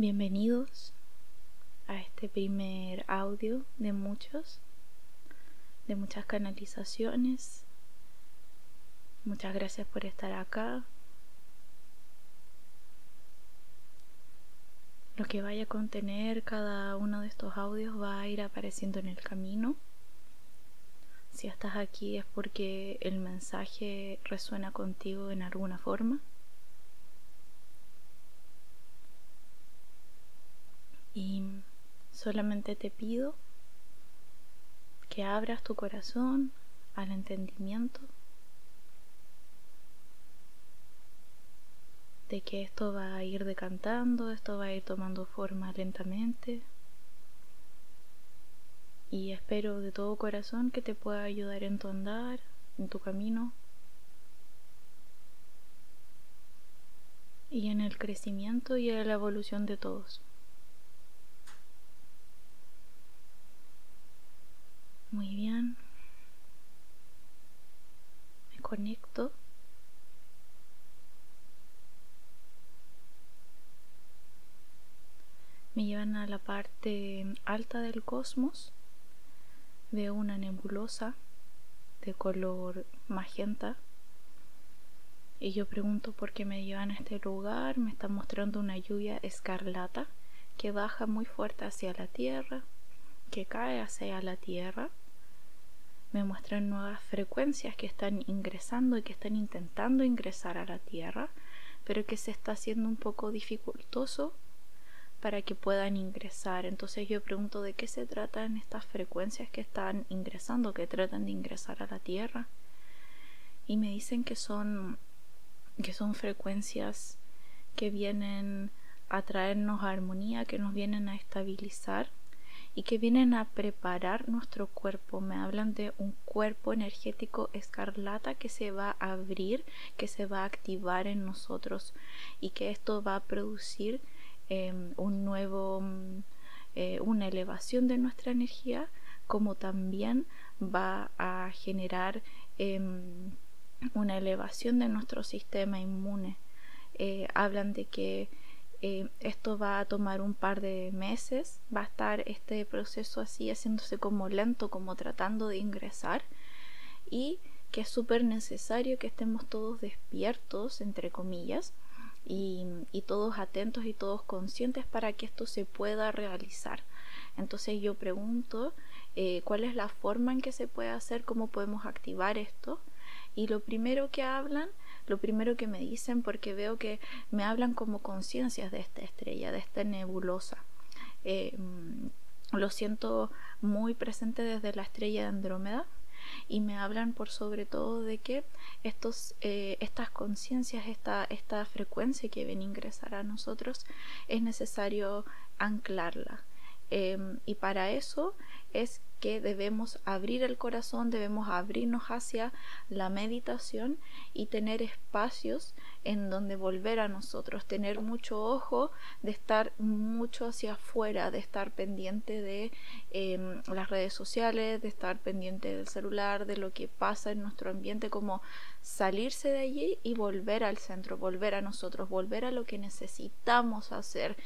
Bienvenidos a este primer audio de muchos, de muchas canalizaciones. Muchas gracias por estar acá. Lo que vaya a contener cada uno de estos audios va a ir apareciendo en el camino. Si estás aquí es porque el mensaje resuena contigo en alguna forma. Y solamente te pido que abras tu corazón al entendimiento de que esto va a ir decantando, esto va a ir tomando forma lentamente. Y espero de todo corazón que te pueda ayudar en tu andar, en tu camino y en el crecimiento y en la evolución de todos. Muy bien. Me Me llevan a la parte alta del cosmos. Veo una nebulosa de color magenta. Y yo pregunto por qué me llevan a este lugar. Me están mostrando una lluvia escarlata que baja muy fuerte hacia la tierra, que cae hacia la tierra me muestran nuevas frecuencias que están ingresando y que están intentando ingresar a la Tierra, pero que se está haciendo un poco dificultoso para que puedan ingresar. Entonces yo pregunto de qué se tratan estas frecuencias que están ingresando, que tratan de ingresar a la Tierra. Y me dicen que son que son frecuencias que vienen a traernos armonía, que nos vienen a estabilizar y que vienen a preparar nuestro cuerpo. Me hablan de un cuerpo energético escarlata que se va a abrir, que se va a activar en nosotros y que esto va a producir em, un nuevo, mm, eh, una elevación de nuestra energía, como también va a generar em, una elevación de nuestro sistema inmune. Eh, hablan de que eh, esto va a tomar un par de meses, va a estar este proceso así haciéndose como lento, como tratando de ingresar y que es súper necesario que estemos todos despiertos, entre comillas, y, todos atentos y todos conscientes para que esto se pueda realizar. Entonces yo pregunto eh, cuál es la forma en que se puede hacer, cómo podemos activar esto. Y lo primero que hablan lo primero que me dicen porque veo que me hablan como conciencias de esta estrella, de esta nebulosa. Mm, lo siento muy presente desde la estrella de Andrómeda y me hablan por sobre todo de que estos, eh, estas conciencias, esta, esta frecuencia que ven ingresar a nosotros, es necesario anclarla. Em, y para eso es que debemos abrir el corazón, debemos abrirnos hacia la meditación y tener espacios en donde volver a nosotros, tener mucho ojo de estar mucho hacia afuera, de estar pendiente de em, las redes sociales, de estar pendiente del celular, de lo que pasa en nuestro ambiente, como salirse de allí y volver al centro, volver a nosotros, volver a lo que necesitamos hacer.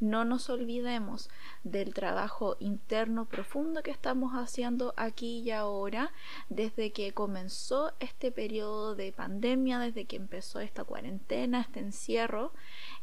No nos olvidemos del trabajo interno profundo que estamos haciendo aquí y ahora desde que comenzó este periodo de pandemia, desde que empezó esta cuarentena, este encierro,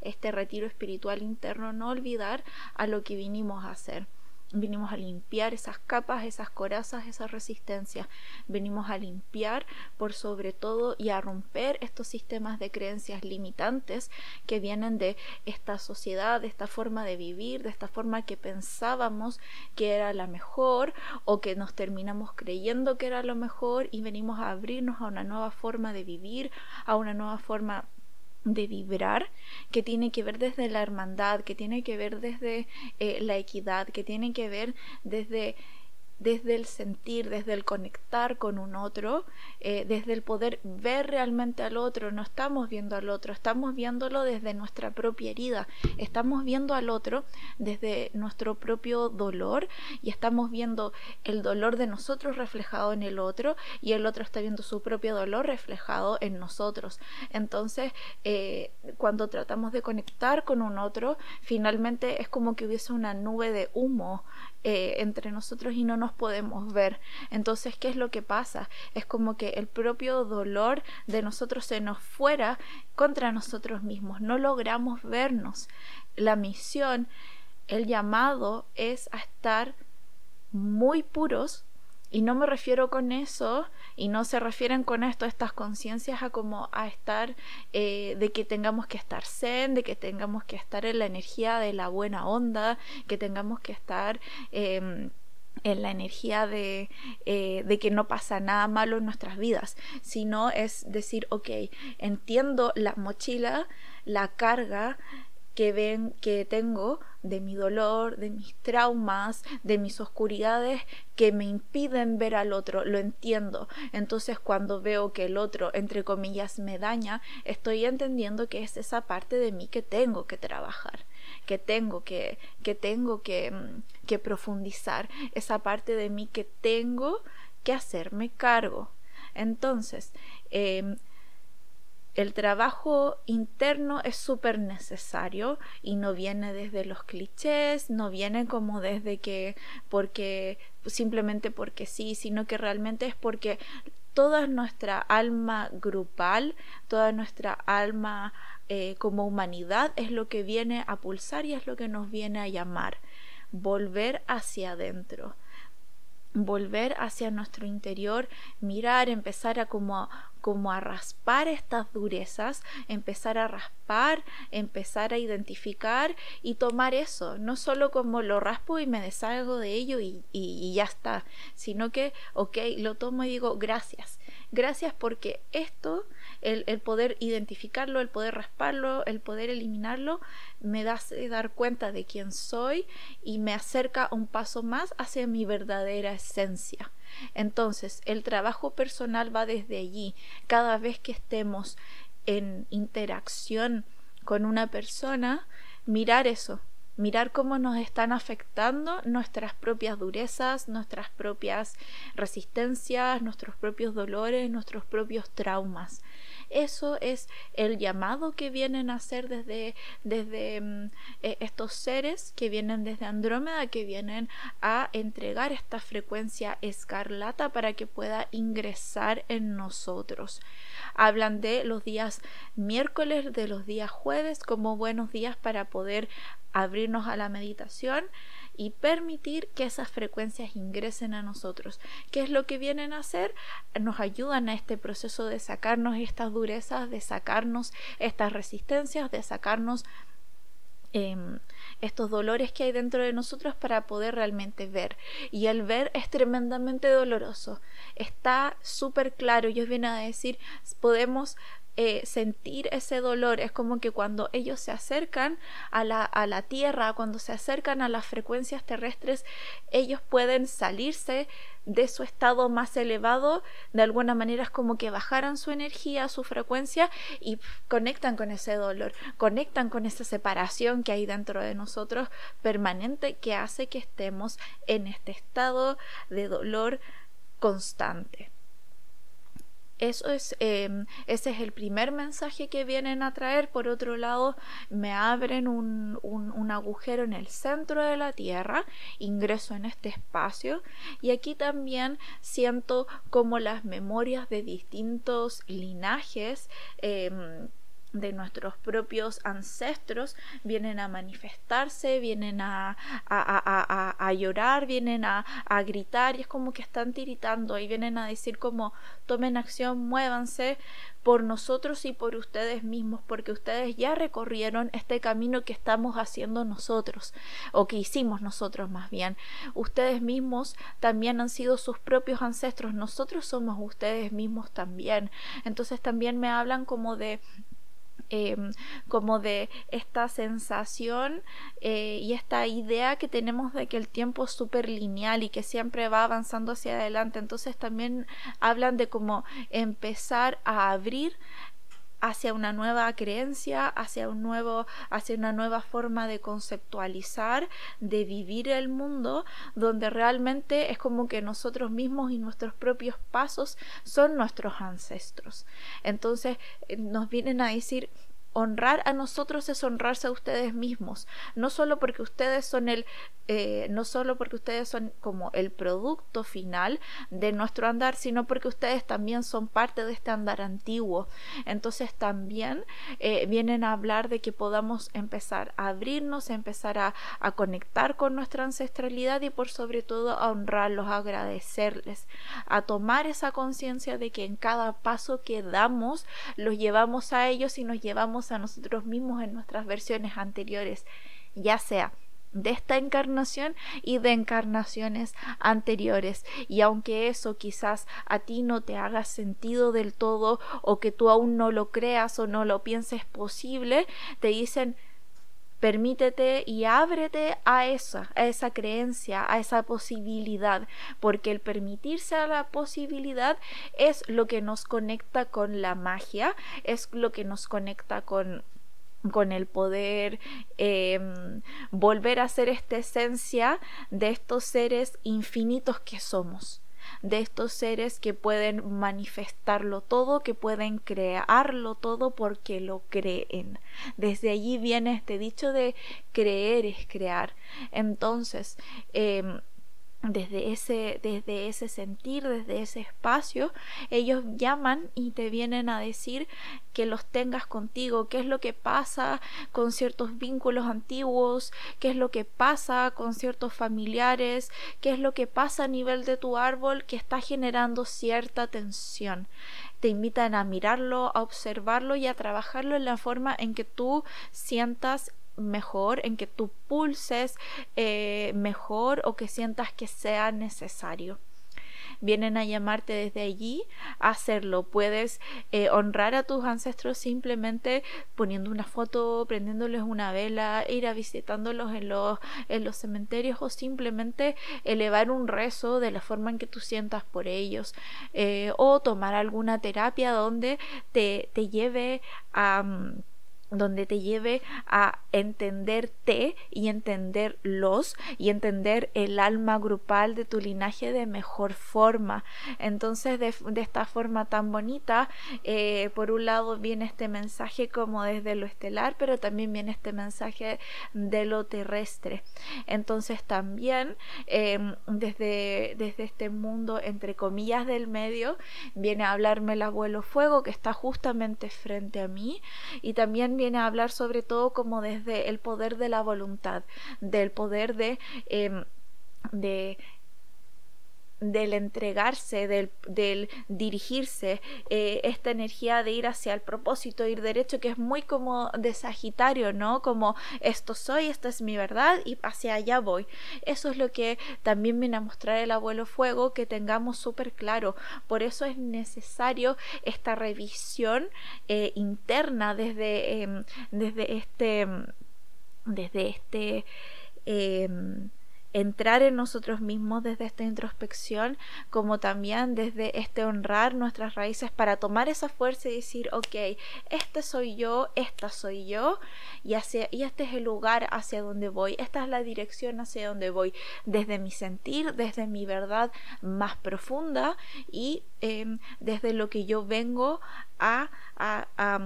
este retiro espiritual interno, no olvidar a lo que vinimos a hacer Venimos a limpiar esas capas, esas corazas, esas resistencias. Venimos a limpiar por sobre todo y a romper estos sistemas de creencias limitantes que vienen de esta sociedad, de esta forma de vivir, de esta forma que pensábamos que era la mejor o que nos terminamos creyendo que era lo mejor y venimos a abrirnos a una nueva forma de vivir, a una nueva forma de vibrar que tiene que ver desde la hermandad, que tiene que ver desde eh, la equidad, que tiene que ver desde desde el sentir, desde el conectar con un otro, eh, desde el poder ver realmente al otro. No estamos viendo al otro, estamos viéndolo desde nuestra propia herida, estamos viendo al otro desde nuestro propio dolor y estamos viendo el dolor de nosotros reflejado en el otro y el otro está viendo su propio dolor reflejado en nosotros. Entonces, eh, cuando tratamos de conectar con un otro, finalmente es como que hubiese una nube de humo eh, entre nosotros y no nos podemos ver. Entonces, ¿qué es lo que pasa? Es como que el propio dolor de nosotros se nos fuera contra nosotros mismos. No logramos vernos. La misión, el llamado es a estar muy puros y no me refiero con eso, y no se refieren con esto, estas conciencias, a como a estar, eh, de que tengamos que estar zen, de que tengamos que estar en la energía de la buena onda, que tengamos que estar em, en la energía de, eh, de, que no pasa nada malo en nuestras vidas, sino es decir, ok, entiendo la mochila, la carga, que ven que tengo de mi dolor, de mis traumas, de mis oscuridades que me impiden ver al otro, lo entiendo. Entonces cuando veo que el otro, entre comillas, me daña, estoy entendiendo que es esa parte de mí que tengo que trabajar, que tengo que, que tengo que, mm, que profundizar, esa parte de mí que tengo que hacerme cargo. Entonces, eh, el trabajo interno es súper necesario y no viene desde los clichés, no viene como desde que porque simplemente porque sí, sino que realmente es porque toda nuestra alma grupal, toda nuestra alma eh, como humanidad es lo que viene a pulsar y es lo que nos viene a llamar, volver hacia adentro. Volver hacia nuestro interior, mirar, empezar a como, como a raspar estas durezas, empezar a raspar, empezar a identificar y tomar eso, no solo como lo raspo y me deshago de ello y, y ya está, sino que, ok, lo tomo y digo gracias, gracias porque esto el, poder identificarlo, el poder rasparlo, el poder eliminarlo, me da dar cuenta de quién soy y me acerca un paso más hacia mi verdadera esencia. Entonces, el trabajo personal va desde allí. Cada vez que estemos en interacción con una persona, mirar eso, mirar cómo nos están afectando nuestras propias durezas, nuestras propias resistencias, nuestros propios dolores, nuestros propios traumas. Eso es el llamado que vienen a hacer desde, desde mm, e, estos seres que vienen desde Andrómeda, que vienen a entregar esta frecuencia escarlata para que pueda ingresar en nosotros. Hablan de los días miércoles, de los días jueves como buenos días para poder abrirnos a la meditación y permitir que esas frecuencias ingresen a nosotros. ¿Qué es lo que vienen a hacer? Nos ayudan a este proceso de sacarnos estas durezas, de sacarnos estas resistencias, de sacarnos em, estos dolores que hay dentro de nosotros para poder realmente ver. Y el ver es tremendamente doloroso. Está súper claro. Ellos vienen a decir, podemos eh, sentir ese dolor. Es como que cuando ellos se acercan a la, a la Tierra, cuando se acercan a las frecuencias terrestres, ellos pueden salirse de su estado más elevado, de alguna manera es como que bajaran su energía, su frecuencia y conectan con ese dolor, conectan con esa separación que hay dentro de nosotros permanente que hace que estemos en este estado de dolor constante. Eso es, em, ese es el primer mensaje que vienen a traer. Por otro lado, me abren un, un, agujero en el centro de la Tierra, ingreso en este espacio y aquí también siento como las memorias de distintos linajes em, de nuestros propios ancestros vienen a manifestarse, vienen a, a, llorar, vienen a, gritar y es como que están tiritando y vienen a decir como tomen acción, muévanse por nosotros y por ustedes mismos porque ustedes ya recorrieron este camino que estamos haciendo nosotros o que hicimos nosotros más bien. Ustedes mismos también han sido sus propios ancestros, nosotros somos ustedes mismos también. Entonces también me hablan como de Em, como de esta sensación eh, y esta idea que tenemos de que el tiempo es súper lineal y que siempre va avanzando hacia adelante. Entonces también hablan de cómo empezar a abrir hacia una nueva creencia, hacia un nuevo, hacia una nueva forma de conceptualizar, de vivir el mundo, donde realmente es como que nosotros mismos y nuestros propios pasos son nuestros ancestros. Entonces eh, nos vienen a decir honrar a nosotros es honrarse a ustedes mismos, no solo porque ustedes son el, eh, no solo porque ustedes son como el producto final de nuestro andar, sino porque ustedes también son parte de este andar antiguo. Entonces también eh, vienen a hablar de que podamos empezar a abrirnos, empezar a, a conectar con nuestra ancestralidad y por sobre todo a honrarlos, a agradecerles, a tomar esa conciencia de que en cada paso que damos los llevamos a ellos y nos llevamos a nosotros mismos en nuestras versiones anteriores, ya sea de esta encarnación y de encarnaciones anteriores. Y aunque eso quizás a ti no te haga sentido del todo o que tú aún no lo creas o no lo pienses posible, te dicen permítete y ábrete a esa, a esa creencia, a esa posibilidad, porque el permitirse a la posibilidad es lo que nos conecta con la magia, es lo que nos conecta con con el poder em, volver a ser esta esencia de estos seres infinitos que somos de estos seres que pueden manifestarlo todo, que pueden crearlo todo porque lo creen. Desde allí viene este dicho de creer es crear. Entonces, em, desde ese, desde ese sentir, desde ese espacio, ellos llaman y te vienen a decir que los tengas contigo, qué es lo que pasa con ciertos vínculos antiguos, qué es lo que pasa con ciertos familiares, qué es lo que pasa a nivel de tu árbol que está generando cierta tensión. Te invitan a mirarlo, a observarlo y a trabajarlo en la forma en que tú sientas mejor, en que tú pulses eh, mejor o que sientas que sea necesario vienen a llamarte desde allí a hacerlo. Puedes eh, honrar a tus ancestros simplemente poniendo una foto, prendiéndoles una vela, ir a visitándolos en los, en los cementerios o simplemente elevar un rezo de la forma en que tú sientas por ellos eh, o tomar alguna terapia donde te, te lleve a... Mm, donde te lleve a entenderte y entenderlos y entender el alma grupal de tu linaje de mejor forma. Entonces, de, esta forma tan bonita, eh, por un lado viene este mensaje como desde lo estelar, pero también viene este mensaje de lo terrestre. Entonces, también em, desde, desde este mundo, entre comillas, del medio, viene a hablarme el abuelo fuego que está justamente frente a mí y también viene a hablar sobre todo como desde el poder de la voluntad, del poder de, em, de del entregarse, del, del dirigirse, eh, esta energía de ir hacia el propósito, ir derecho, que es muy como de Sagitario, ¿no? Como esto soy, esta es mi verdad y hacia allá voy. Eso es lo que también viene a mostrar el abuelo fuego, que tengamos súper claro. Por eso es necesario esta revisión eh, interna desde, em, desde este, desde este, em, entrar en nosotros mismos desde esta introspección, como también desde este honrar nuestras raíces para tomar esa fuerza y decir, ok, este soy yo, esta soy yo, y, hacia, y este es el lugar hacia donde voy, esta es la dirección hacia donde voy, desde mi sentir, desde mi verdad más profunda y em, desde lo que yo vengo a, a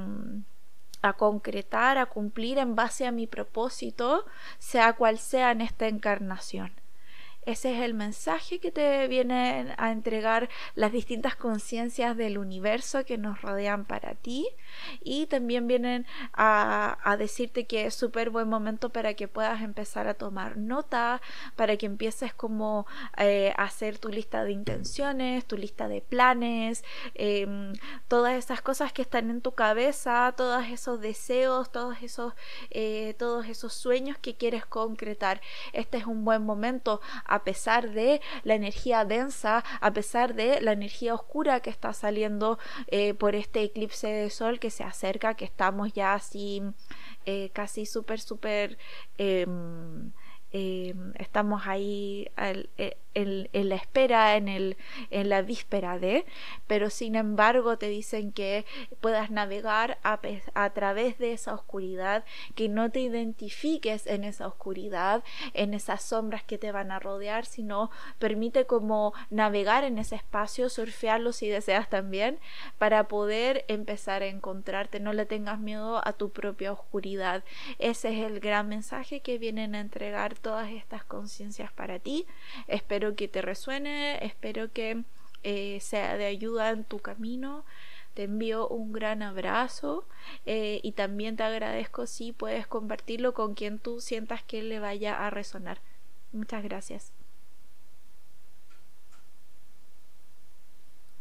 a concretar, a cumplir en base a mi propósito, sea cual sea en esta encarnación. Ese es el mensaje que te vienen a entregar las distintas conciencias del universo que nos rodean para ti y también vienen a, decirte que es súper buen momento para que puedas empezar a tomar nota, para que empieces como eh, a hacer tu lista de intenciones, tu lista de planes, em, todas esas cosas que están en tu cabeza, todos esos deseos, todos esos, eh, todos esos sueños que quieres concretar. Este es un buen momento a pesar de la energía densa, a pesar de la energía oscura que está saliendo eh, por este eclipse de sol que se acerca, que estamos ya así eh, casi súper, súper... Em, em, estamos ahí eh, en, la espera, en, el, en la víspera de, pero sin embargo te dicen que puedas navegar a, a través de esa oscuridad, que no te identifiques en esa oscuridad, en esas sombras que te van a rodear, sino permite como navegar en ese espacio, surfearlo si deseas también, para poder empezar a encontrarte, no le tengas miedo a tu propia oscuridad. Ese es el gran mensaje que vienen a entregar todas estas conciencias para ti. Espero que te resuene, espero que eh, sea de ayuda en tu camino. Te envío un gran abrazo eh, y también te agradezco si puedes compartirlo con quien tú sientas que le vaya a resonar. Muchas gracias.